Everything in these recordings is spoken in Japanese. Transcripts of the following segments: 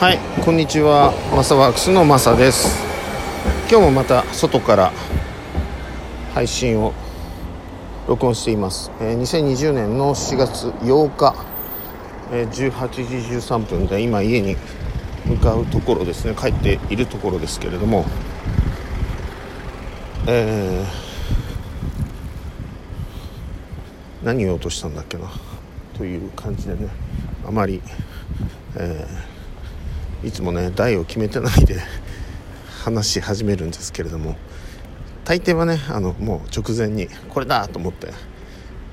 はいこんにちは。マサワークスのマサです。今日もまた外から配信を録音しています、えー、2020年の4月8日、えー、18時13分で今家に向かうところですね。帰っているところですけれども。えー、何を言おうとしたんだっけな？という感じでねあまり、えーいつもね台を決めてないで話し始めるんですけれども大抵はねあのもう直前にこれだと思って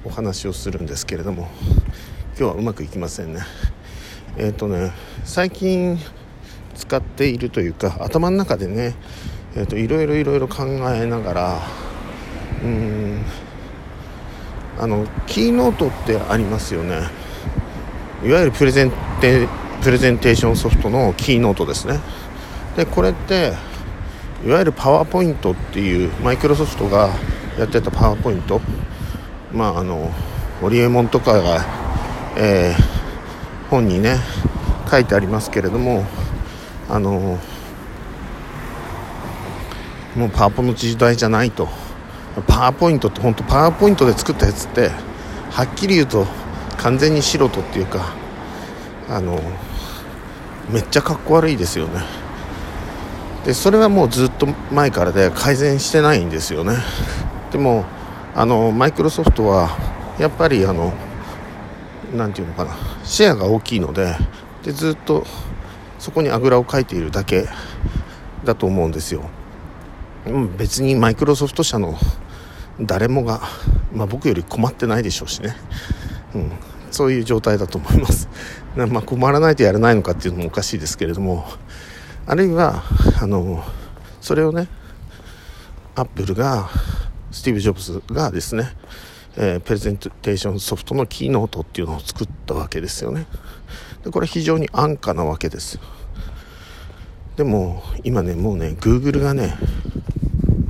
お話をするんですけれども今日はうまくいきませんね。えっ、ー、とね最近使っているというか頭の中でね、えーと、いろいろいろ考えながらうんあのキーノートってありますよね。いわゆるプレゼンテプレゼンテーションソフトのキーノートですね。でこれっていわゆるパワーポイントっていうマイクロソフトがやってたパワーポイント。まああのホリエモンとかが、えー、本にね書いてありますけれどもあのもうパワポの時代じゃないと。パワーポイントって本当パワーポイントで作ったやつってはっきり言うと完全に素人っていうかあのめっちゃかっこ悪いですよね。でそれはもうずっと前からで改善してないんですよね。でもあのマイクロソフトはやっぱりあの何て言うのかなシェアが大きいのででずっとそこにあぐらをかいているだけだと思うんですよ。別にマイクロソフト社の誰もが、まあ、僕より困ってないでしょうしね、うん、そういう状態だと思います。まあ、困らないとやれないのかっていうのもおかしいですけれどもあるいはあのそれをねアップルがスティーブ・ジョブズがですね、えー、プレゼンテーションソフトのキーノートっていうのを作ったわけですよね。でこれ非常に安価なわけです。でも今ねもうね Google がね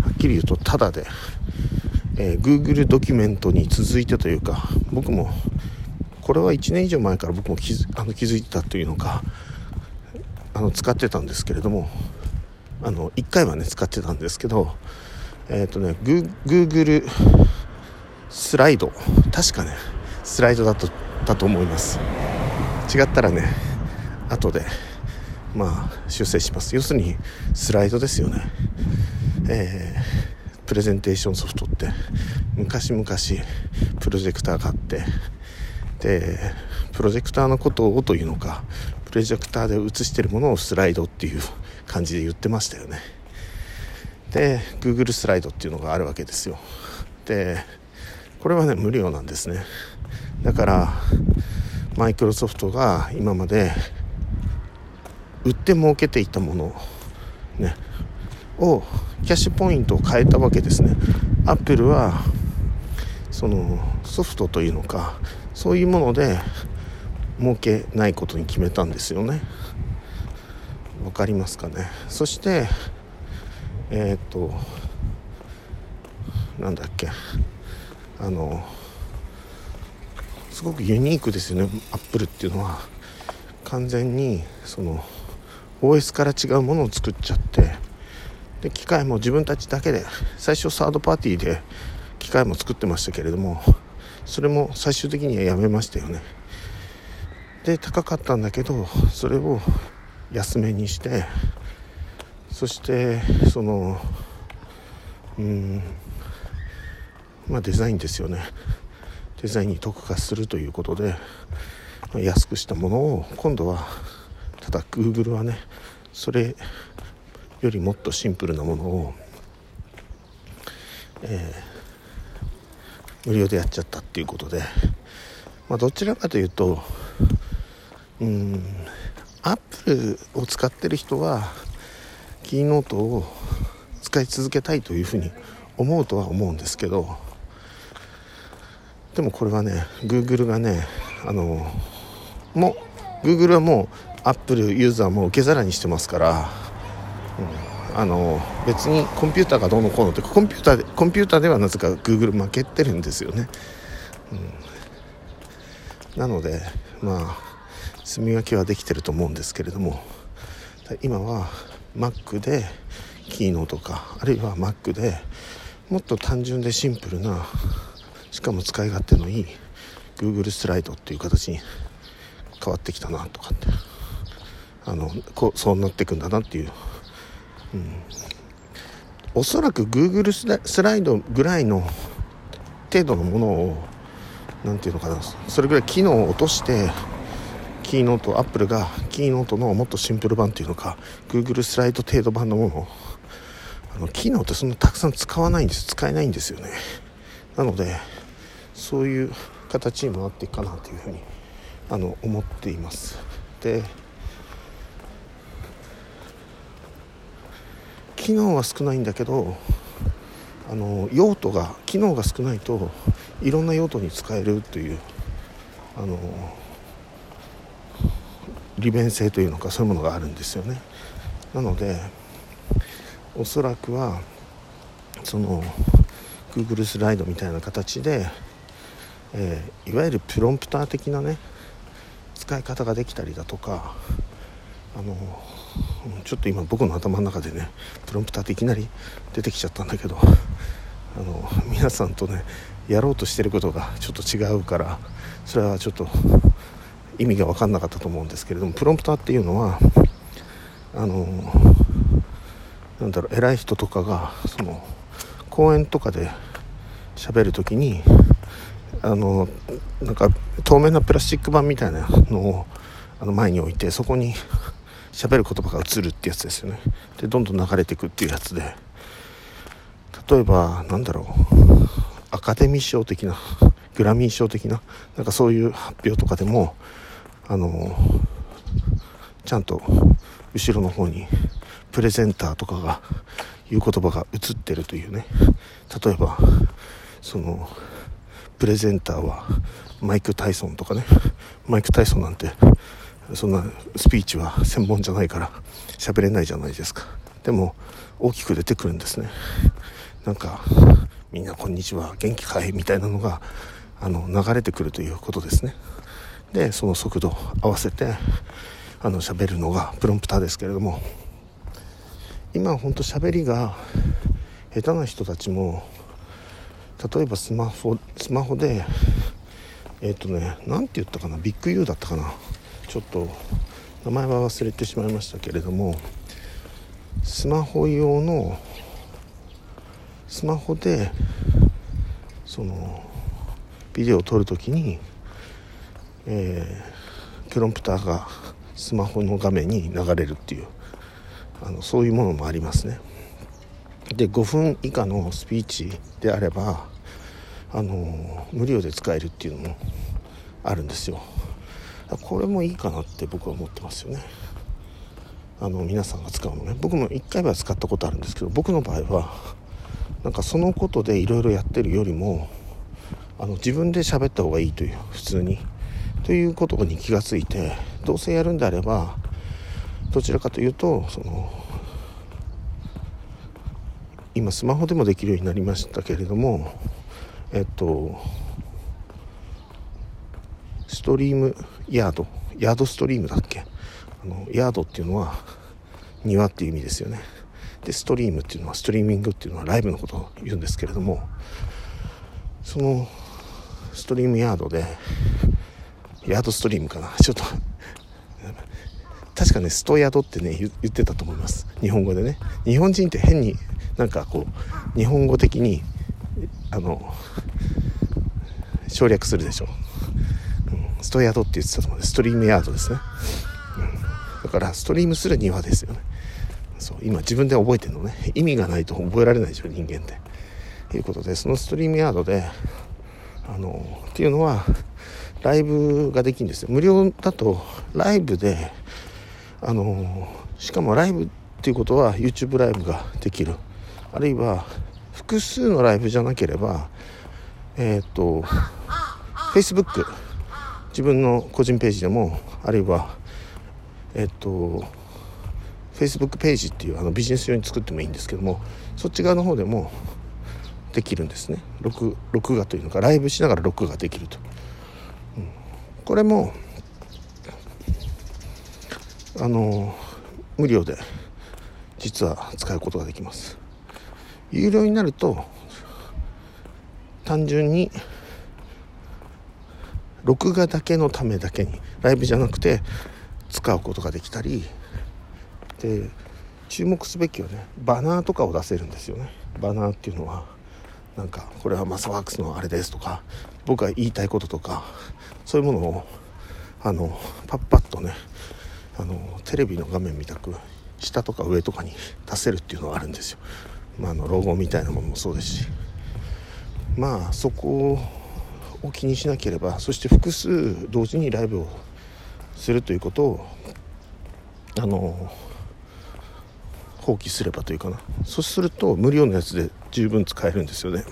はっきり言うとタダで、えー、Google ドキュメントに続いてというか僕もこれは1年以上前から僕も気づあの気づいてたというのかあの使ってたんですけれどもあの1回はね使ってたんですけどえっ、ー、とねグーグルスライド。確かねスライドだとだと思います。違ったらね後でまあ修正します。要するにスライドですよね。えー、プレゼンテーションソフトって昔々プロジェクターがあってでプロジェクターのことをというのかプロジェクターで映してるものをスライドっていう 感じで言ってましたよね。で Google スライドっていうのがあるわけですよ。でこれはね無料なんですね。だからマイクロソフトが今まで売って儲けていたものねをキャッシュポイントを変えたわけですね。アップルはそのソフトというのかそういうもので儲けないことに決めたんですよね。わかりますかね。そしてえっ、となんだっけ。あのすごくユニークですよね。アップルっていうのは。完全にその OS から違うものを作っちゃって。で機械も自分たちだけで最初サードパーティーで機械も作ってましたけれども。それも最終的にはやめましたよね。で高かったんだけどそれを安めにしてそしてそのうんまあデザインですよね。デザインに特化するということで、まあ、安くしたものを今度はただ Google はねそれよりもっとシンプルなものを、えー無料でやっちゃったっていうことで、まあ、どちらかというとうんアップルを使ってる人はキーノートを使い続けたいというふうに思うとは思うんですけどでもこれはね Google がねあのもう Google はもうアップルユーザーも受け皿にしてますから、うんあの別にコンピューターがどうのこうのってコンピューターでコンピューターではなぜか Google 負けてるんですよね、うん、なのでまあ住み分けはできてると思うんですけれども今は Mac でキーノとかあるいは Mac でもっと単純でシンプルなしかも使い勝手のいい Google スライドっていう形に変わってきたなとかってあのこうそうなっていくんだなっていう、うん、おそらく Google スライドぐらいの程度のものを何て言うのかなそれぐらい機能を落としてキーノートアップルがキーノートのもっとシンプル版っていうのか Google スライド程度版のものをあの機能ってそんなたくさん使わないんです使えないんですよね。なのでそういう形にもなっていくかなというふうにあの思っています。で機能は少ないんだけどあの用途が機能が少ないといろんな用途に使えるというあの利便性というのかそういうものがあるんですよね。なのでおそらくはその Google スライドみたいな形で、えー、いわゆるプロンプター的なね使い方ができたりだとかあのちょっと今僕の頭の中でねプロンプターっていきなり出てきちゃったんだけどあの皆さんとねやろうとしてることがちょっと違うからそれはちょっと意味が分かんなかったと思うんですけれどもプロンプターっていうのはあのなんだろう偉い人とかがその講演とかで喋る時にあのなんか透明なプラスチック板みたいなのをあの前に置いてそこに喋る言葉が映るってやつですよね。でどんどん流れていくっていうやつで。例えばなんだろう。アカデミー賞的なグラミー賞的ななんかそういう発表とかでもあのちゃんと後ろの方にプレゼンターとかが言う言葉が映ってるというね。例えばそのプレゼンターはマイク・タイソンとかね。マイク・タイソンなんてそんなスピーチは専門じゃないから喋れないじゃないですか。でも大きく出てくるんですね。なんかみんなこんにちは元気かいみたいなのがあの流れてくるということですね。でその速度合わせてあの喋るのがプロンプターですけれども今ほんと喋りが下手な人たちも例えばスマホスマホでえっ、ー、とね何て言ったかなビッグ U だったかな。ちょっと名前は忘れてしまいましたけれどもスマホ用のスマホでそのビデオを撮るときに、えー、プロンプターがスマホの画面に流れるっていうあのそういうものもありますね。で5分以下のスピーチであればあの無料で使えるっていうのもあるんですよ。これもいいかなって僕は思ってますよね。あの皆さんが使うのね。僕も1回は使ったことあるんですけど僕の場合はなんかそのことでいろいろやってるよりもあの自分で喋った方がいいという普通に。ということに気がついてどうせやるんであればどちらかというとその今スマホでもできるようになりましたけれどもえっとストリームヤードヤードストリームだっけ？あのヤードっていうのは庭っていう意味ですよね。でストリームっていうのはストリーミングっていうのはライブのことを言うんですけれどもそのストリームヤードでヤードストリームかな？ちょっと確かねストヤードってね言ってたと思います。日本語でね。日本人って変になんかこう日本語的にあの省略するでしょ。ストヤードって言ってたと思うんですストリームヤードですね、うん、だからストリームする庭ですよね。そう今自分で覚えてるのね。意味がないと覚えられないでしょ人間って。ということでそのストリームヤードであのっていうのはライブができるんですよ。無料だとライブであのしかもライブっていうことは YouTube ライブができる。あるいは複数のライブじゃなければえっ、ー、と Facebook 自分の個人ページでもあるいはえっと Facebook ページっていうあのビジネス用に作ってもいいんですけどもそっち側の方でもできるんですね。録録画というのかライブしながら録画できると、うん、これもあの無料で実は使うことができます。有料になると単純に録画だけのためだけにライブじゃなくて使うことができたりで注目すべきはねバナーとかを出せるんですよね。バナーっていうのはなんかこれはマサワークスのあれですとか僕が言いたいこととかそういうものをあのパッパッとねあのテレビの画面みたく下とか上とかに出せるっていうのがあるんですよ、まあ、あのロゴみたいなものもそうですし。まあそこを気にしなければそして複数同時にライブをするということをあの放棄すればというかな。そうすると無料のやつで十分使えるんですよね。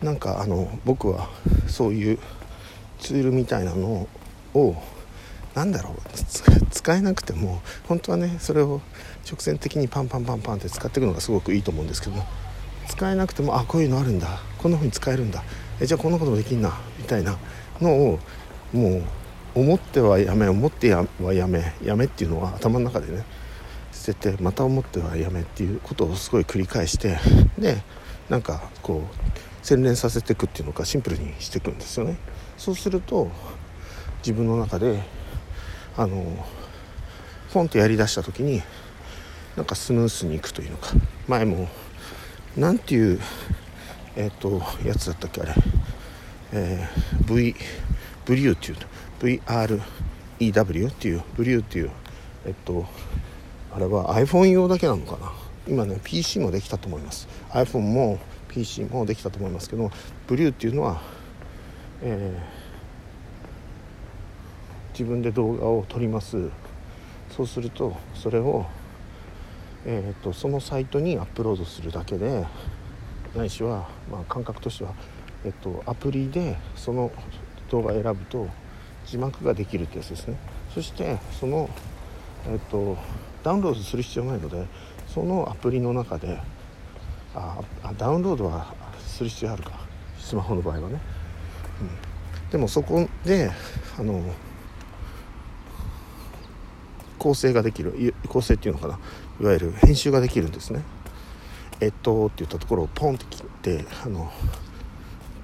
なんかあの僕はそういうツールみたいなのを何だろう。使えなくても本当はねそれを直線的にパンパンパンパンって使っていくのがすごくいいと思うんですけど使えなくてもあこういうのあるんだ。こんな風に使えるんだ。えじゃあこんなこともできんな。みたいなのをもう思ってはやめ思ってはやめやめっていうのは頭の中でね捨ててまた思ってはやめっていうことをすごい繰り返してでなんかこう洗練させていくっていうのかシンプルにしていくんですよね。そうすると自分の中であのポンとやりだした時になんかスムースにいくというのか前も何ていうえっ、ー、とやつだったっけあれ、えー、V ブリューっていう VREW っていうブリューっていうえっとあれは iPhone 用だけなのかな。今ね PC もできたと思います。iPhone も PC もできたと思いますけどブリューっていうのは、えー、自分で動画を撮ります。そうするとそれをえーと、そのサイトにアップロードするだけでないしは、まあ、感覚としては、えっと、アプリでその動画を選ぶと字幕ができるってやつですね。そしてその、えっと、ダウンロードする必要ないのでそのアプリの中であダウンロードはする必要あるか。スマホの場合はね、うん、でもそこであの構成ができる構成っていうのかな。いわゆる編集ができるんですね。えっとって言ったところをポンって切ってあの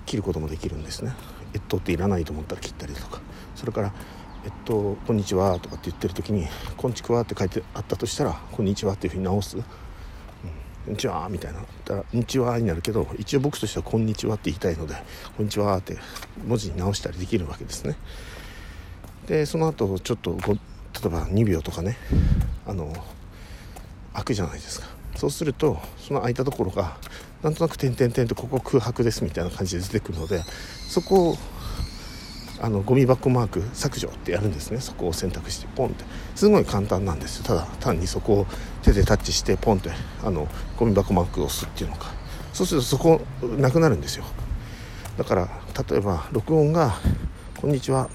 切ることもできるんですね。えっとっていらないと思ったら切ったりとか。それからえっとこんにちはとかって言ってる時にこんちくわって書いてあったとしたらこんにちはっていうふうに直す、こんにちはみたいな。だらこんにちはになるけど一応僕としてはこんにちはって言いたいのでこんにちはって文字に直したりできるわけですね。でその後ちょっと例えば2秒とかね。あの開くじゃないですか。そうするとその空いたところがなんとなく点々点とここ空白ですみたいな感じで出てくるのでそこをあのゴミ箱マーク削除ってやるんですね。そこを選択してポンって。すごい簡単なんですよ。ただ単にそこを手でタッチしてポンってあのゴミ箱マークを押すっていうのか。そうするとそこなくなるんですよ。だから例えば録音が「こんにちは。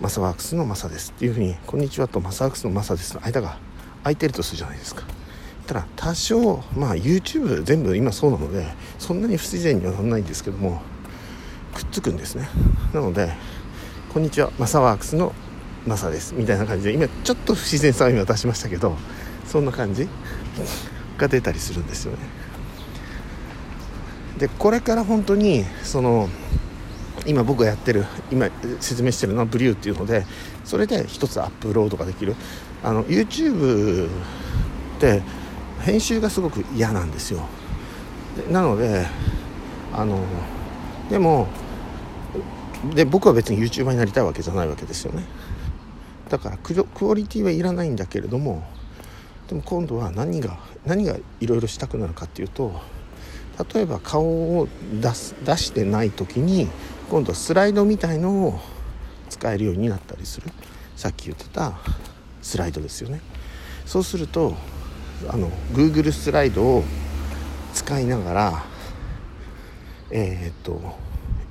マサワークスのマサです」っていうふうに「こんにちは」と「マサワークスのマサです」の間が空いてるとするじゃないですか。ただ多少まあ YouTube 全部今そうなのでそんなに不自然にはならないんですけどもくっつくんですね。なので「こんにちはマサワークスのマサです」みたいな感じで今ちょっと不自然さを今出しましたけどそんな感じが出たりするんですよね。でこれから本当にその今僕がやってる今説明してるのはブリューっていうのでそれで一つアップロードができる。あの YouTube って編集がすごく嫌なんですよ。なのであのでもで僕は別に YouTuber になりたいわけじゃないわけですよね。だからクオリティはいらないんだけれどもでも今度は何が何がいろいろしたくなるかっていうと例えば顔を出す出してない時に今度はスライドみたいのを使えるようになったりする。さっき言ってたスライドですよね。そうするとあの Google スライドを使いながらえー、っと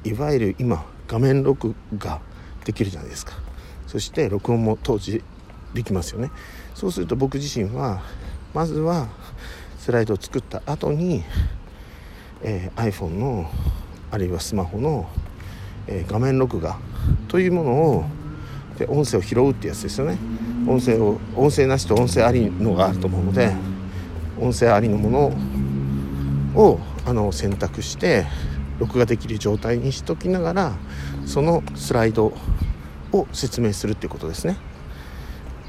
いわゆる今画面録画できるじゃないですか。そして録音も当時できますよね。そうすると僕自身はまずはスライドを作った後に、えー、iPhone のあるいはスマホの、えー、画面録画というものをで音声を拾うってやつですよね。音声を音声なしと音声ありのがあると思うので音声ありのものをあの選択して録画できる状態にしときながらそのスライドを説明するっていうことですね。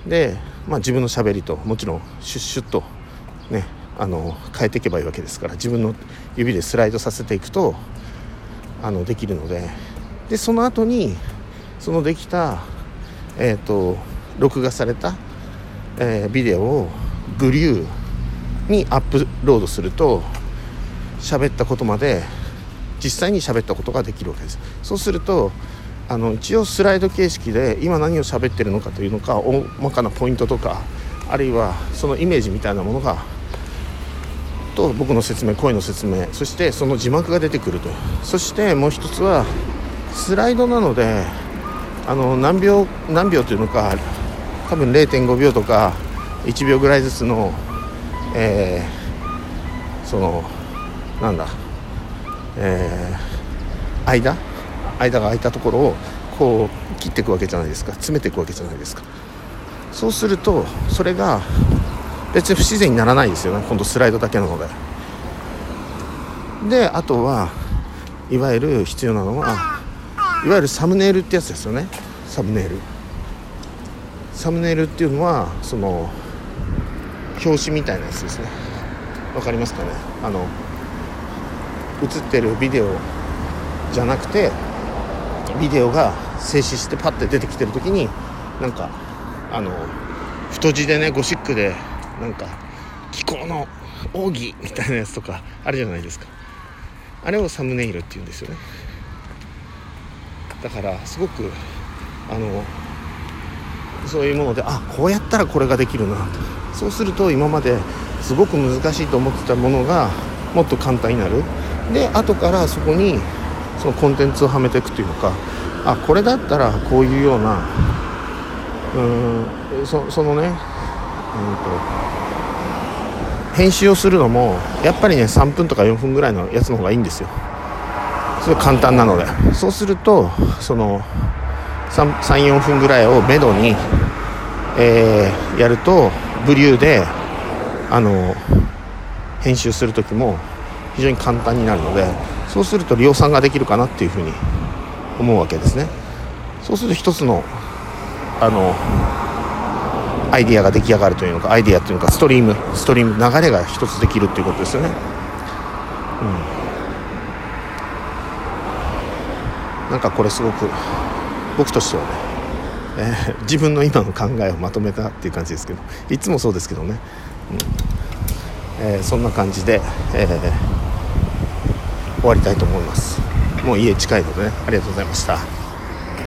で、まあ、自分のしゃべりともちろんシュッシュッとねあの変えていけばいいわけですから自分の指でスライドさせていくとあのできるのででその後にそのできた、えーと、録画された、えー、ビデオをブリューにアップロードすると喋ったことまで実際に喋ったことができるわけです。そうするとあの一応スライド形式で今何を喋ってるのかというのか大まかなポイントとかあるいはそのイメージみたいなものがと僕の説明声の説明そしてその字幕が出てくると。そしてもう一つはスライドなのであの何秒何秒というのか多分0.5秒とか1秒ぐらいずつの、えー、そのなんだ、えー、間？間が空いたところをこう切っていくわけじゃないですか。詰めていくわけじゃないですか。そうするとそれが別に不自然にならないですよね。今度スライドだけなので。であとはいわゆる必要なのはいわゆるサムネイルってやつですよね。サムネイル。サムネイルっていうのはその表紙みたいなやつですね。わかりますかね？あの映ってるビデオじゃなくてビデオが静止してパッて出てきてる時になんかあの太字でねゴシックでなんか気候の奥義みたいなやつとかあるじゃないですか。あれをサムネイルって言うんですよね。だからすごくあのそういうものであこうやったらこれができるなとそうすると今まですごく難しいと思ってたものがもっと簡単になる。で後からそこにそのコンテンツをはめていくというかあこれだったらこういうようなうんそそのね、うんと編集をするのもやっぱりね3分とか4分ぐらいのやつの方がいいんですよ。すごい簡単なので。そうするとその34分ぐらいをめどに、えー、やるとブリューであの編集する時も非常に簡単になるのでそうすると量産ができるかなっていうふうに思うわけですね。そうすると一つのあのアイディアが出来上がるというのかアイディアっていうのかストリームストリーム流れが一つできるっていうことですよね。うん。なんかこれすごく僕としてはね、えー、自分の今の考えをまとめたっていう感じですけどいつもそうですけどね、うん。えー、そんな感じで、えー、終わりたいと思います。もう家近いのでねありがとうございました。